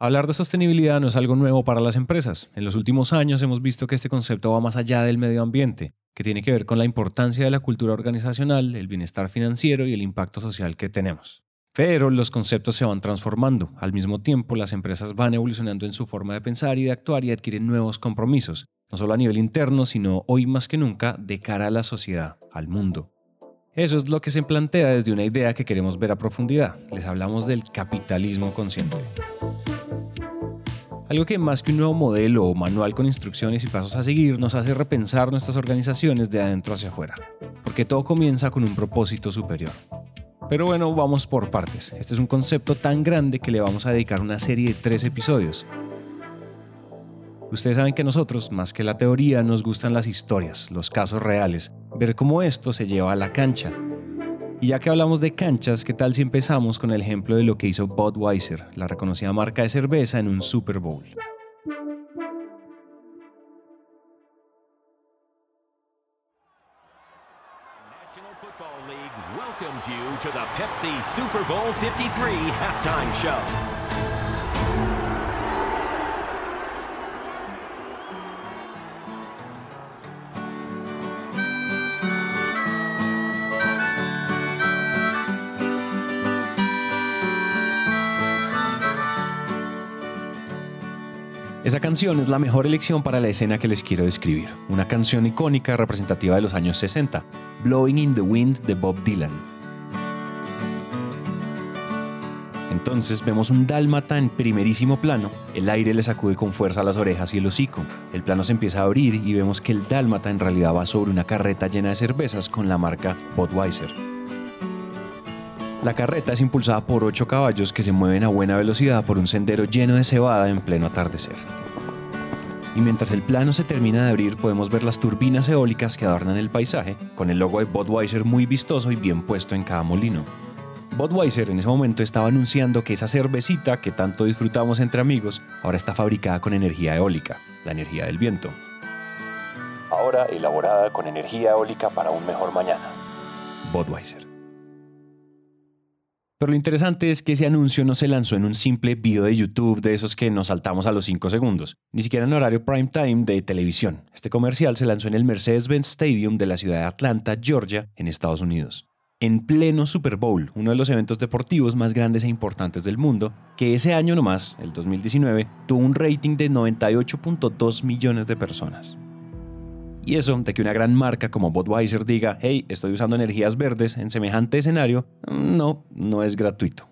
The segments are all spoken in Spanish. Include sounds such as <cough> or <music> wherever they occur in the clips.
Hablar de sostenibilidad no es algo nuevo para las empresas. En los últimos años hemos visto que este concepto va más allá del medio ambiente, que tiene que ver con la importancia de la cultura organizacional, el bienestar financiero y el impacto social que tenemos. Pero los conceptos se van transformando. Al mismo tiempo, las empresas van evolucionando en su forma de pensar y de actuar y adquieren nuevos compromisos, no solo a nivel interno, sino hoy más que nunca de cara a la sociedad, al mundo. Eso es lo que se plantea desde una idea que queremos ver a profundidad. Les hablamos del capitalismo consciente. Algo que más que un nuevo modelo o manual con instrucciones y pasos a seguir nos hace repensar nuestras organizaciones de adentro hacia afuera, porque todo comienza con un propósito superior. Pero bueno, vamos por partes. Este es un concepto tan grande que le vamos a dedicar una serie de tres episodios. Ustedes saben que nosotros, más que la teoría, nos gustan las historias, los casos reales, ver cómo esto se lleva a la cancha, y ya que hablamos de canchas, ¿qué tal si empezamos con el ejemplo de lo que hizo Budweiser, la reconocida marca de cerveza, en un Super Bowl? Welcomes you to the Pepsi Super Bowl 53 halftime show. Esa canción es la mejor elección para la escena que les quiero describir, una canción icónica representativa de los años 60, Blowing in the Wind de Bob Dylan. Entonces vemos un dálmata en primerísimo plano, el aire le sacude con fuerza las orejas y el hocico, el plano se empieza a abrir y vemos que el dálmata en realidad va sobre una carreta llena de cervezas con la marca Budweiser. La carreta es impulsada por ocho caballos que se mueven a buena velocidad por un sendero lleno de cebada en pleno atardecer y mientras el plano se termina de abrir podemos ver las turbinas eólicas que adornan el paisaje, con el logo de Budweiser muy vistoso y bien puesto en cada molino. Budweiser en ese momento estaba anunciando que esa cervecita que tanto disfrutamos entre amigos ahora está fabricada con energía eólica, la energía del viento. Ahora elaborada con energía eólica para un mejor mañana. Budweiser. Pero lo interesante es que ese anuncio no se lanzó en un simple video de YouTube de esos que nos saltamos a los 5 segundos, ni siquiera en horario prime time de televisión. Este comercial se lanzó en el Mercedes-Benz Stadium de la ciudad de Atlanta, Georgia, en Estados Unidos. En pleno Super Bowl, uno de los eventos deportivos más grandes e importantes del mundo, que ese año nomás, el 2019, tuvo un rating de 98.2 millones de personas. Y eso de que una gran marca como Budweiser diga, hey, estoy usando energías verdes en semejante escenario, no, no es gratuito.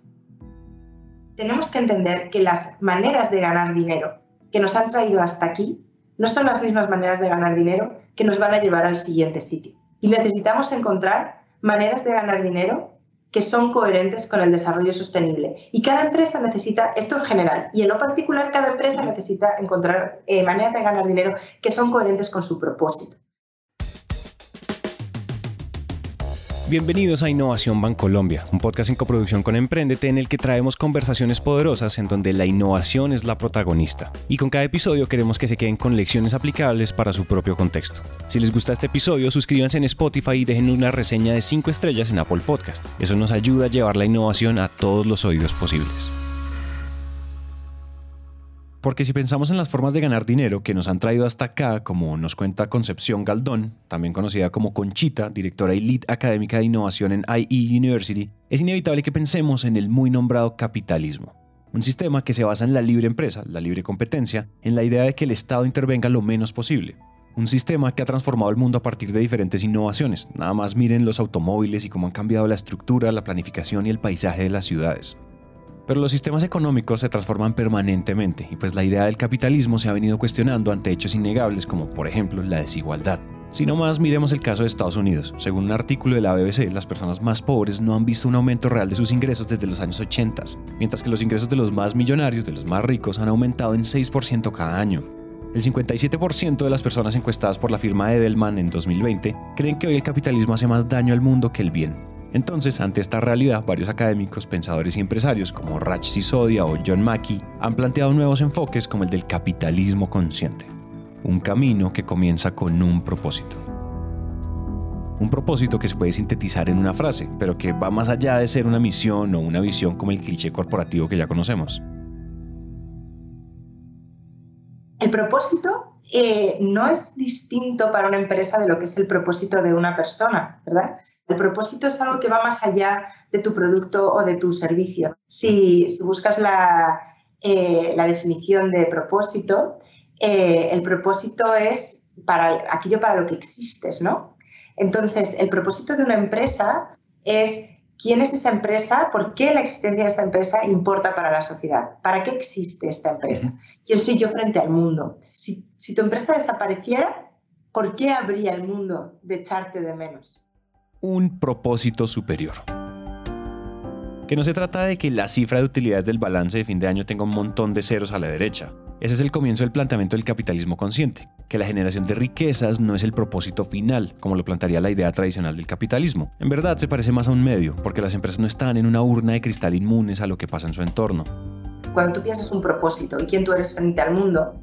Tenemos que entender que las maneras de ganar dinero que nos han traído hasta aquí no son las mismas maneras de ganar dinero que nos van a llevar al siguiente sitio. Y necesitamos encontrar maneras de ganar dinero que son coherentes con el desarrollo sostenible. Y cada empresa necesita, esto en general, y en lo particular, cada empresa necesita encontrar eh, maneras de ganar dinero que son coherentes con su propósito. Bienvenidos a Innovación Bancolombia, un podcast en coproducción con Emprendete en el que traemos conversaciones poderosas en donde la innovación es la protagonista. Y con cada episodio queremos que se queden con lecciones aplicables para su propio contexto. Si les gusta este episodio, suscríbanse en Spotify y dejen una reseña de 5 estrellas en Apple Podcast. Eso nos ayuda a llevar la innovación a todos los oídos posibles. Porque si pensamos en las formas de ganar dinero que nos han traído hasta acá, como nos cuenta Concepción Galdón, también conocida como Conchita, directora y lead académica de innovación en IE University, es inevitable que pensemos en el muy nombrado capitalismo. Un sistema que se basa en la libre empresa, la libre competencia, en la idea de que el Estado intervenga lo menos posible. Un sistema que ha transformado el mundo a partir de diferentes innovaciones. Nada más miren los automóviles y cómo han cambiado la estructura, la planificación y el paisaje de las ciudades. Pero los sistemas económicos se transforman permanentemente y pues la idea del capitalismo se ha venido cuestionando ante hechos innegables como por ejemplo la desigualdad. Si no más miremos el caso de Estados Unidos. Según un artículo de la BBC, las personas más pobres no han visto un aumento real de sus ingresos desde los años 80, mientras que los ingresos de los más millonarios, de los más ricos, han aumentado en 6% cada año. El 57% de las personas encuestadas por la firma Edelman en 2020 creen que hoy el capitalismo hace más daño al mundo que el bien. Entonces, ante esta realidad, varios académicos, pensadores y empresarios como Raj Sisodia o John Mackey han planteado nuevos enfoques como el del capitalismo consciente, un camino que comienza con un propósito. Un propósito que se puede sintetizar en una frase, pero que va más allá de ser una misión o una visión como el cliché corporativo que ya conocemos. El propósito eh, no es distinto para una empresa de lo que es el propósito de una persona, ¿verdad? El propósito es algo que va más allá de tu producto o de tu servicio. Si, buscas la, eh, la, definición de propósito, eh, el propósito es para aquello para lo que existes, ¿no? Entonces, el propósito de una empresa es quién es esa empresa, por qué la existencia de esta empresa importa para la sociedad, para qué existe esta empresa, quién soy yo frente al mundo. Si, si tu empresa desapareciera, ¿por qué habría el mundo de echarte de menos? Un propósito superior. Que no se trata de que la cifra de utilidades del balance de fin de año tenga un montón de ceros a la derecha. Ese es el comienzo del planteamiento del capitalismo consciente, que la generación de riquezas no es el propósito final, como lo plantearía la idea tradicional del capitalismo. En verdad se parece más a un medio, porque las empresas no están en una urna de cristal inmunes a lo que pasa en su entorno. Cuando tú piensas un propósito y quién tú eres frente al mundo,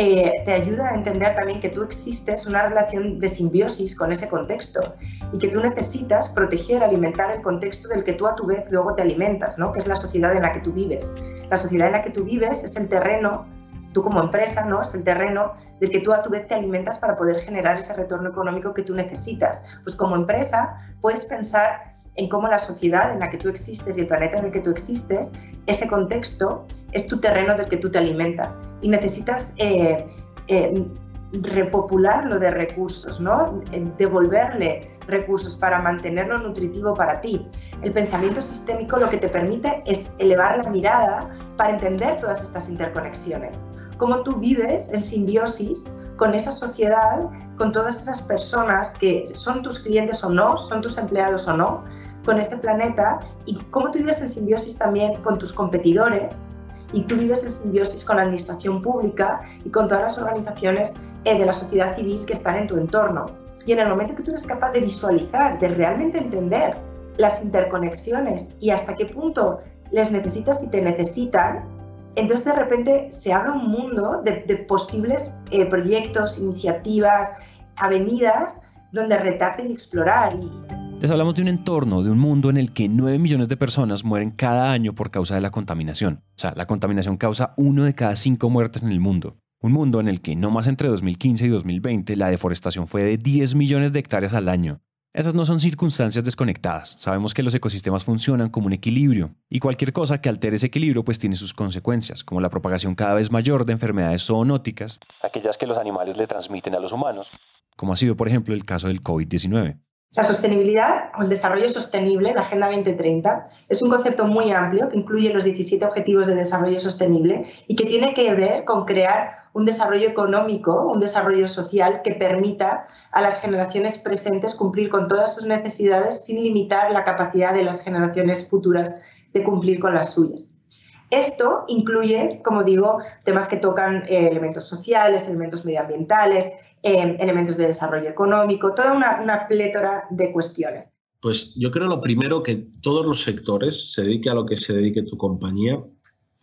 eh, te ayuda a entender también que tú existes una relación de simbiosis con ese contexto y que tú necesitas proteger, alimentar el contexto del que tú a tu vez luego te alimentas, ¿no? que es la sociedad en la que tú vives. La sociedad en la que tú vives es el terreno, tú como empresa, ¿no? es el terreno del que tú a tu vez te alimentas para poder generar ese retorno económico que tú necesitas. Pues como empresa puedes pensar en cómo la sociedad en la que tú existes y el planeta en el que tú existes, ese contexto es tu terreno del que tú te alimentas y necesitas eh, eh, repopularlo de recursos, ¿no? devolverle recursos para mantenerlo nutritivo para ti. El pensamiento sistémico lo que te permite es elevar la mirada para entender todas estas interconexiones. Cómo tú vives en simbiosis con esa sociedad, con todas esas personas que son tus clientes o no, son tus empleados o no, con este planeta y cómo tú vives en simbiosis también con tus competidores y tú vives en simbiosis con la administración pública y con todas las organizaciones eh, de la sociedad civil que están en tu entorno. Y en el momento que tú eres capaz de visualizar, de realmente entender las interconexiones y hasta qué punto les necesitas y te necesitan, entonces de repente se abre un mundo de, posibles eh, proyectos, iniciativas, avenidas donde retarte y explorar. Les hablamos de un entorno, de un mundo en el que 9 millones de personas mueren cada año por causa de la contaminación. O sea, la contaminación causa uno de cada cinco muertes en el mundo. Un mundo en el que no más entre 2015 y 2020 la deforestación fue de 10 millones de hectáreas al año. Esas no son circunstancias desconectadas. Sabemos que los ecosistemas funcionan como un equilibrio y cualquier cosa que altere ese equilibrio pues tiene sus consecuencias, como la propagación cada vez mayor de enfermedades zoonóticas, aquellas que los animales le transmiten a los humanos, como ha sido por ejemplo el caso del COVID-19. La sostenibilidad o el desarrollo sostenible, la Agenda 2030, es un concepto muy amplio que incluye los 17 Objetivos de Desarrollo Sostenible y que tiene que ver con crear un desarrollo económico, un desarrollo social que permita a las generaciones presentes cumplir con todas sus necesidades sin limitar la capacidad de las generaciones futuras de cumplir con las suyas. Esto incluye, como digo, temas que tocan eh, elementos sociales, elementos medioambientales, eh, elementos de desarrollo económico, toda una, una plétora de cuestiones. Pues yo creo lo primero que todos los sectores, se dedique a lo que se dedique tu compañía,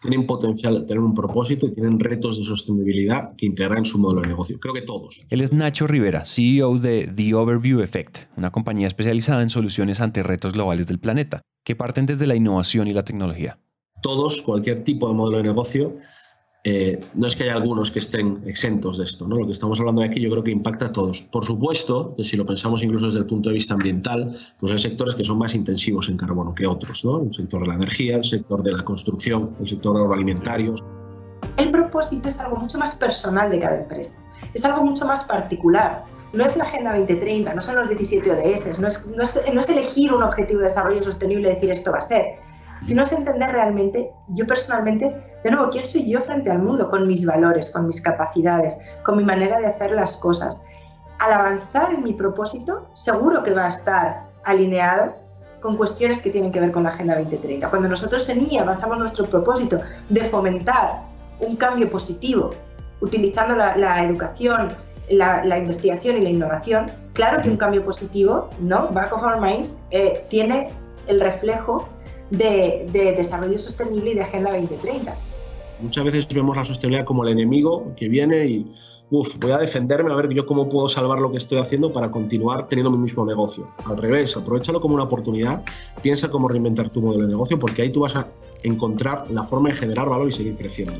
tienen potencial de tener un propósito y tienen retos de sostenibilidad que integrar en su modelo de negocio. Creo que todos. Él es Nacho Rivera, CEO de The Overview Effect, una compañía especializada en soluciones ante retos globales del planeta, que parten desde la innovación y la tecnología todos, cualquier tipo de modelo de negocio, eh, no es que haya algunos que estén exentos de esto. ¿no? Lo que estamos hablando aquí yo creo que impacta a todos. Por supuesto, que si lo pensamos incluso desde el punto de vista ambiental, pues hay sectores que son más intensivos en carbono que otros. ¿no? El sector de la energía, el sector de la construcción, el sector agroalimentario. El propósito es algo mucho más personal de cada empresa. Es algo mucho más particular. No es la Agenda 2030, no son los 17 ODS, no es, no es, no es elegir un objetivo de desarrollo sostenible y decir esto va a ser sino es entender realmente, yo personalmente, de nuevo, quién soy yo frente al mundo, con mis valores, con mis capacidades, con mi manera de hacer las cosas. Al avanzar en mi propósito, seguro que va a estar alineado con cuestiones que tienen que ver con la Agenda 2030. Cuando nosotros en I avanzamos nuestro propósito de fomentar un cambio positivo, utilizando la, educación, la, investigación y la innovación, claro que un cambio positivo, ¿no? Back of our minds, eh, tiene el reflejo de, desarrollo sostenible y de Agenda 2030. Muchas veces vemos la sostenibilidad como el enemigo que viene y, uff, voy a defenderme a ver yo cómo puedo salvar lo que estoy haciendo para continuar teniendo mi mismo negocio. Al revés, aprovechalo como una oportunidad, piensa cómo reinventar tu modelo de negocio, porque ahí tú vas a encontrar la forma de generar valor y seguir creciendo.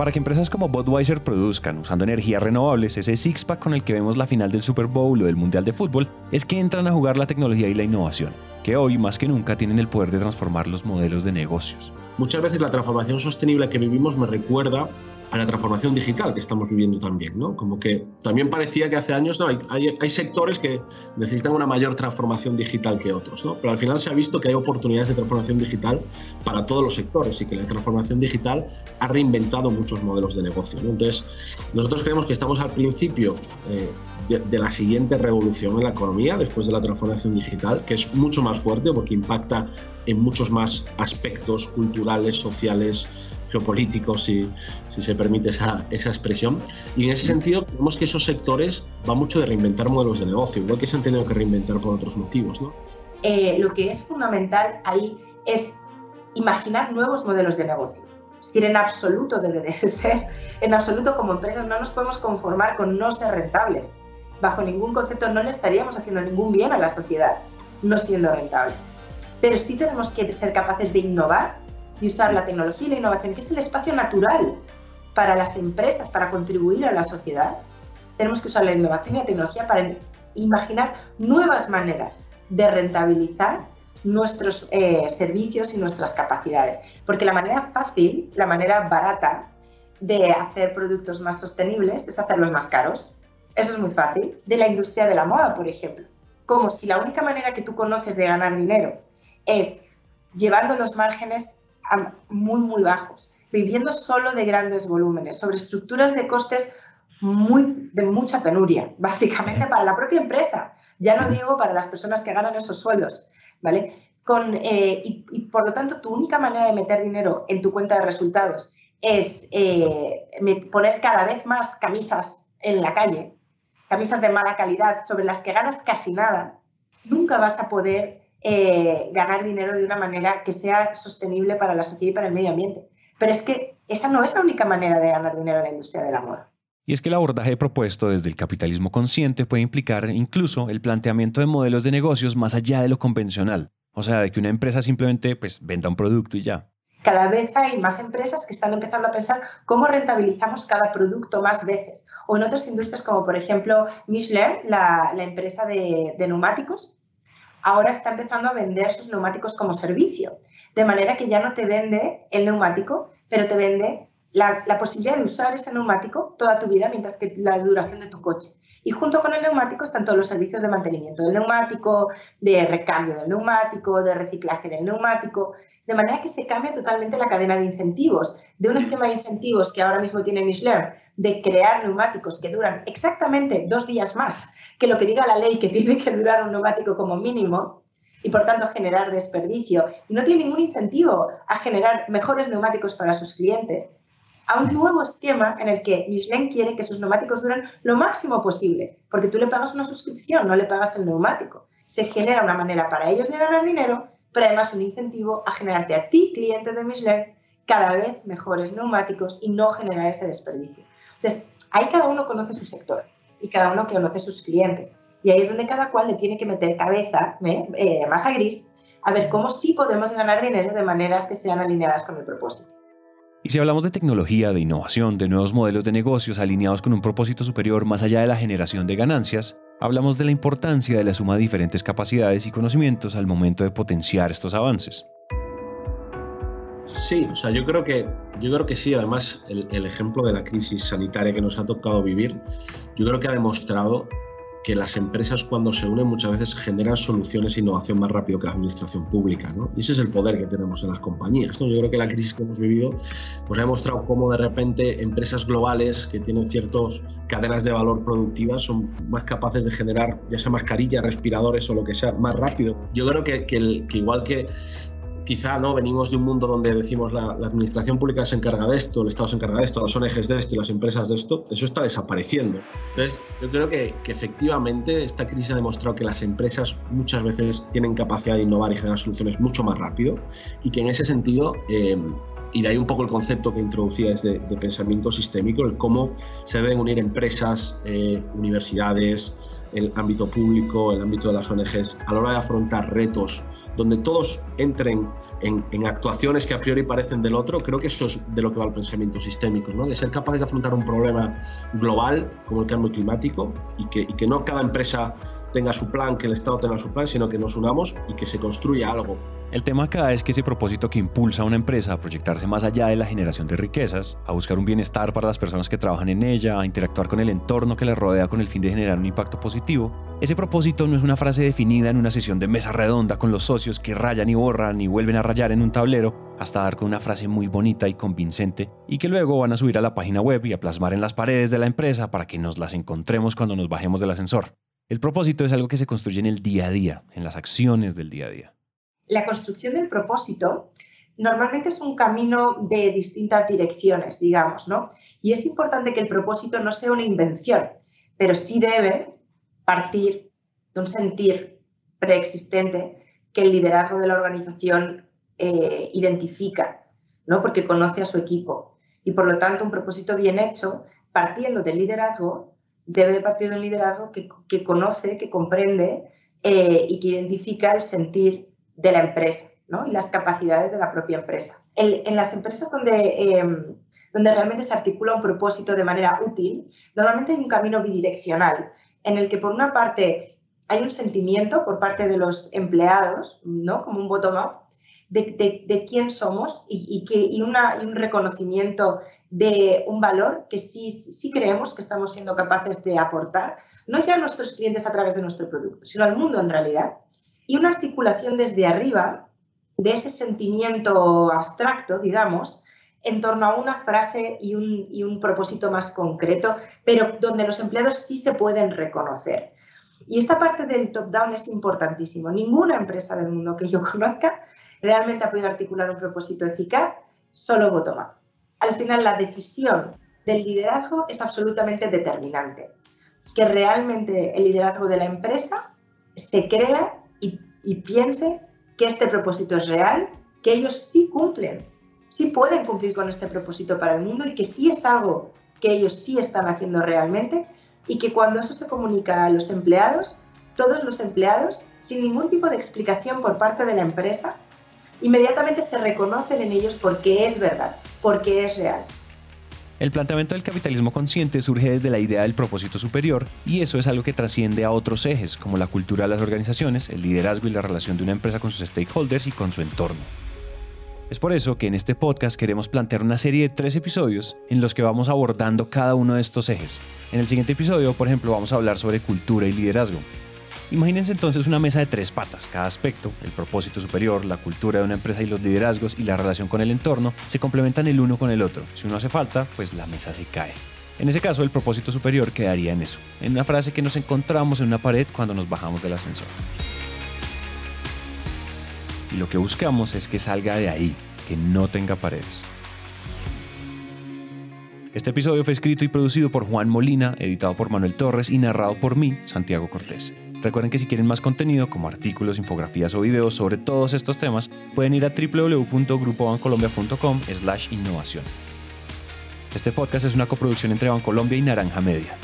Para que empresas como Budweiser produzcan usando energías renovables ese six-pack con el que vemos la final del Super Bowl o del Mundial de Fútbol, es que entran a jugar la tecnología y la innovación, que hoy más que nunca tienen el poder de transformar los modelos de negocios. Muchas veces la transformación sostenible que vivimos me recuerda a la transformación digital que estamos viviendo también, ¿no? Como que también parecía que hace años no, hay, sectores que necesitan una mayor transformación digital que otros, ¿no? Pero al final se ha visto que hay oportunidades de transformación digital para todos los sectores y que la transformación digital ha reinventado muchos modelos de negocio. Entonces, nosotros creemos que estamos al principio eh, de, de, la siguiente revolución en la economía después de la transformación digital, que es mucho más fuerte porque impacta en muchos más aspectos culturales, sociales, geopolíticos, si, si se permite esa, esa, expresión. Y en ese sentido, vemos que esos sectores van mucho de reinventar modelos de negocio, igual que se han tenido que reinventar por otros motivos. ¿no? Eh, lo que es fundamental ahí es imaginar nuevos modelos de negocio. Es decir, en absoluto debe de <laughs> ser, en absoluto como empresas no nos podemos conformar con no ser rentables. Bajo ningún concepto no le estaríamos haciendo ningún bien a la sociedad no siendo rentables. Pero sí tenemos que ser capaces de innovar y usar la tecnología y la innovación, que es el espacio natural para las empresas, para contribuir a la sociedad, tenemos que usar la innovación y la tecnología para imaginar nuevas maneras de rentabilizar nuestros eh, servicios y nuestras capacidades. Porque la manera fácil, la manera barata de hacer productos más sostenibles es hacerlos más caros. Eso es muy fácil. De la industria de la moda, por ejemplo. Como si la única manera que tú conoces de ganar dinero es llevando los márgenes muy, muy bajos, viviendo solo de grandes volúmenes, sobre estructuras de costes muy, de mucha penuria, <laughs> básicamente para la propia empresa, ya no digo para las personas que ganan esos sueldos, ¿vale? Con, eh, y, por lo tanto, tu única manera de meter dinero en tu cuenta de resultados es eh, poner cada vez más camisas en la calle, camisas de mala calidad, sobre las que ganas casi nada, nunca vas a poder eh, ganar dinero de una manera que sea sostenible para la sociedad y para el medio ambiente. Pero es que esa no es la única manera de ganar dinero en la industria de la moda. Y es que el abordaje propuesto desde el capitalismo consciente puede implicar incluso el planteamiento de modelos de negocios más allá de lo convencional. O sea, de que una empresa simplemente pues, venda un producto y ya. Cada vez hay más empresas que están empezando a pensar cómo rentabilizamos cada producto más veces. O en otras industrias como por ejemplo Michelin, la, empresa de neumáticos, ahora está empezando a vender sus neumáticos como servicio. De manera que ya no te vende el neumático, pero te vende la, posibilidad de usar ese neumático toda tu vida mientras que la duración de tu coche. Y junto con el neumático están todos los servicios de mantenimiento del neumático, de recambio del neumático, de reciclaje del neumático, de manera que se cambia totalmente la cadena de incentivos, de un esquema de incentivos que ahora mismo tiene Michelin, de crear neumáticos que duran exactamente dos días más que lo que diga la ley que <laughs> tiene que durar un neumático como mínimo y por tanto generar desperdicio y no tiene ningún incentivo a generar mejores neumáticos para sus clientes, a un nuevo esquema en el que Michelin quiere que sus neumáticos duren lo máximo posible, porque tú le pagas una suscripción, no le pagas el neumático. Se genera una manera para ellos de ganar dinero, pero además un incentivo a generarte a ti, cliente de Michelin, cada vez mejores neumáticos y no generar ese desperdicio. Entonces, ahí cada uno conoce su sector y cada uno conoce sus clientes. Y ahí es donde cada cual le tiene que meter cabeza, ¿eh? Eh, más a gris, a ver cómo sí podemos ganar dinero de maneras que sean alineadas con el propósito. Y si hablamos de tecnología, de innovación, de nuevos modelos de negocios alineados con un propósito superior más allá de la generación de ganancias, hablamos de la importancia de la suma de diferentes capacidades y conocimientos al momento de potenciar estos avances. Sí, o sea, yo creo que, yo creo que sí. Además, el, el, ejemplo de la crisis sanitaria que nos ha tocado vivir, yo creo que ha demostrado que las empresas cuando se unen muchas veces generan soluciones e innovación más rápido que la administración pública, ¿no? Y ese es el poder que tenemos en las compañías, ¿no? Yo creo que la crisis que hemos vivido pues ha demostrado cómo de repente empresas globales que tienen ciertas cadenas de valor productivas son más capaces de generar ya sea mascarillas, respiradores o lo que sea más rápido. Yo creo que, que, el, que igual que quizá no venimos de un mundo donde decimos la, administración pública se encarga de esto, el Estado se encarga de esto, las ONGs de esto y las empresas de esto, eso está desapareciendo. Entonces, yo creo que, efectivamente esta crisis ha demostrado que las empresas muchas veces tienen capacidad de innovar y generar soluciones mucho más rápido y que en ese sentido eh, y de ahí un poco el concepto que introducía es de, pensamiento sistémico, el cómo se deben unir empresas, eh, universidades, el ámbito público, el ámbito de las ONGs, a la hora de afrontar retos donde todos entren en, actuaciones que a priori parecen del otro, creo que eso es de lo que va el pensamiento sistémico, ¿no? de ser capaces de afrontar un problema global como el cambio climático y que, y que no cada empresa tenga su plan, que el Estado tenga su plan, sino que nos unamos y que se construya algo. El tema acá es que ese propósito que impulsa a una empresa a proyectarse más allá de la generación de riquezas, a buscar un bienestar para las personas que trabajan en ella, a interactuar con el entorno que la rodea con el fin de generar un impacto positivo, ese propósito no es una frase definida en una sesión de mesa redonda con los socios que rayan y borran y vuelven a rayar en un tablero, hasta dar con una frase muy bonita y convincente y que luego van a subir a la página web y a plasmar en las paredes de la empresa para que nos las encontremos cuando nos bajemos del ascensor. El propósito es algo que se construye en el día a día, en las acciones del día a día. La construcción del propósito normalmente es un camino de distintas direcciones, digamos, ¿no? Y es importante que el propósito no sea una invención, pero sí debe partir de un sentir preexistente que el liderazgo de la organización eh, identifica, ¿no? Porque conoce a su equipo. Y por lo tanto, un propósito bien hecho, partiendo del liderazgo, debe de partir de un liderazgo que, conoce, que comprende eh, y que identifica el sentir de la empresa ¿no? y las capacidades de la propia empresa. en las empresas donde, em, donde realmente se articula un propósito de manera útil, normalmente hay un camino bidireccional en el que por una parte hay un sentimiento por parte de los empleados, ¿no? como un bottom-up, de, quién somos y, que, y, una, y un reconocimiento de un valor que sí, sí creemos que estamos siendo capaces de aportar, no ya a nuestros clientes a través de nuestro producto, sino al mundo en realidad. Y una articulación desde arriba de ese sentimiento abstracto, digamos, en torno a una frase y un, y un propósito más concreto, pero donde los empleados sí se pueden reconocer. Y esta parte del top-down es importantísimo. Ninguna empresa del mundo que yo <laughs> conozca realmente ha podido articular un propósito eficaz solo bottom-up al final la decisión del liderazgo es absolutamente determinante. Que realmente el liderazgo de la empresa se crea y, piense que este propósito es real, que ellos sí cumplen, sí pueden cumplir con este propósito para el mundo y que sí es algo que ellos sí están haciendo realmente y que cuando eso se comunica a los empleados, todos los empleados, sin ningún tipo de explicación por parte de la empresa, inmediatamente se reconocen en ellos porque es verdad, porque es real. El planteamiento del capitalismo consciente surge desde la idea del propósito superior y eso es algo que trasciende a otros ejes como la cultura de las organizaciones, el liderazgo y la relación de una empresa con sus stakeholders y con su entorno. Es por eso que en este podcast queremos plantear una serie de tres episodios en los que vamos abordando cada uno de estos ejes. En el siguiente episodio, por ejemplo, vamos a hablar sobre cultura y liderazgo. Imagínense entonces una mesa de tres patas. Cada aspecto, el propósito superior, la cultura de una empresa y los liderazgos y la relación con el entorno, se complementan el uno con el otro. Si uno hace falta, pues la mesa se cae. En ese caso, el propósito superior quedaría en eso, en una frase que nos encontramos en una pared cuando nos bajamos del ascensor. Y lo que buscamos es que salga de ahí, que no tenga paredes. Este episodio fue escrito y producido por Juan Molina, editado por Manuel Torres y narrado por mí, Santiago Cortés. Recuerden que si quieren más contenido como artículos, infografías o videos sobre todos estos temas, pueden ir a www.grupobancolombia.com slash innovación. Este podcast es una coproducción entre Bancolombia y Naranja Media.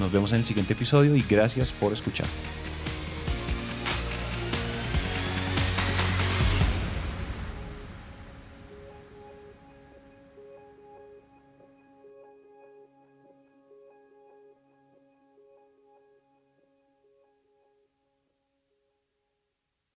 Nos vemos en el siguiente episodio y gracias por escuchar.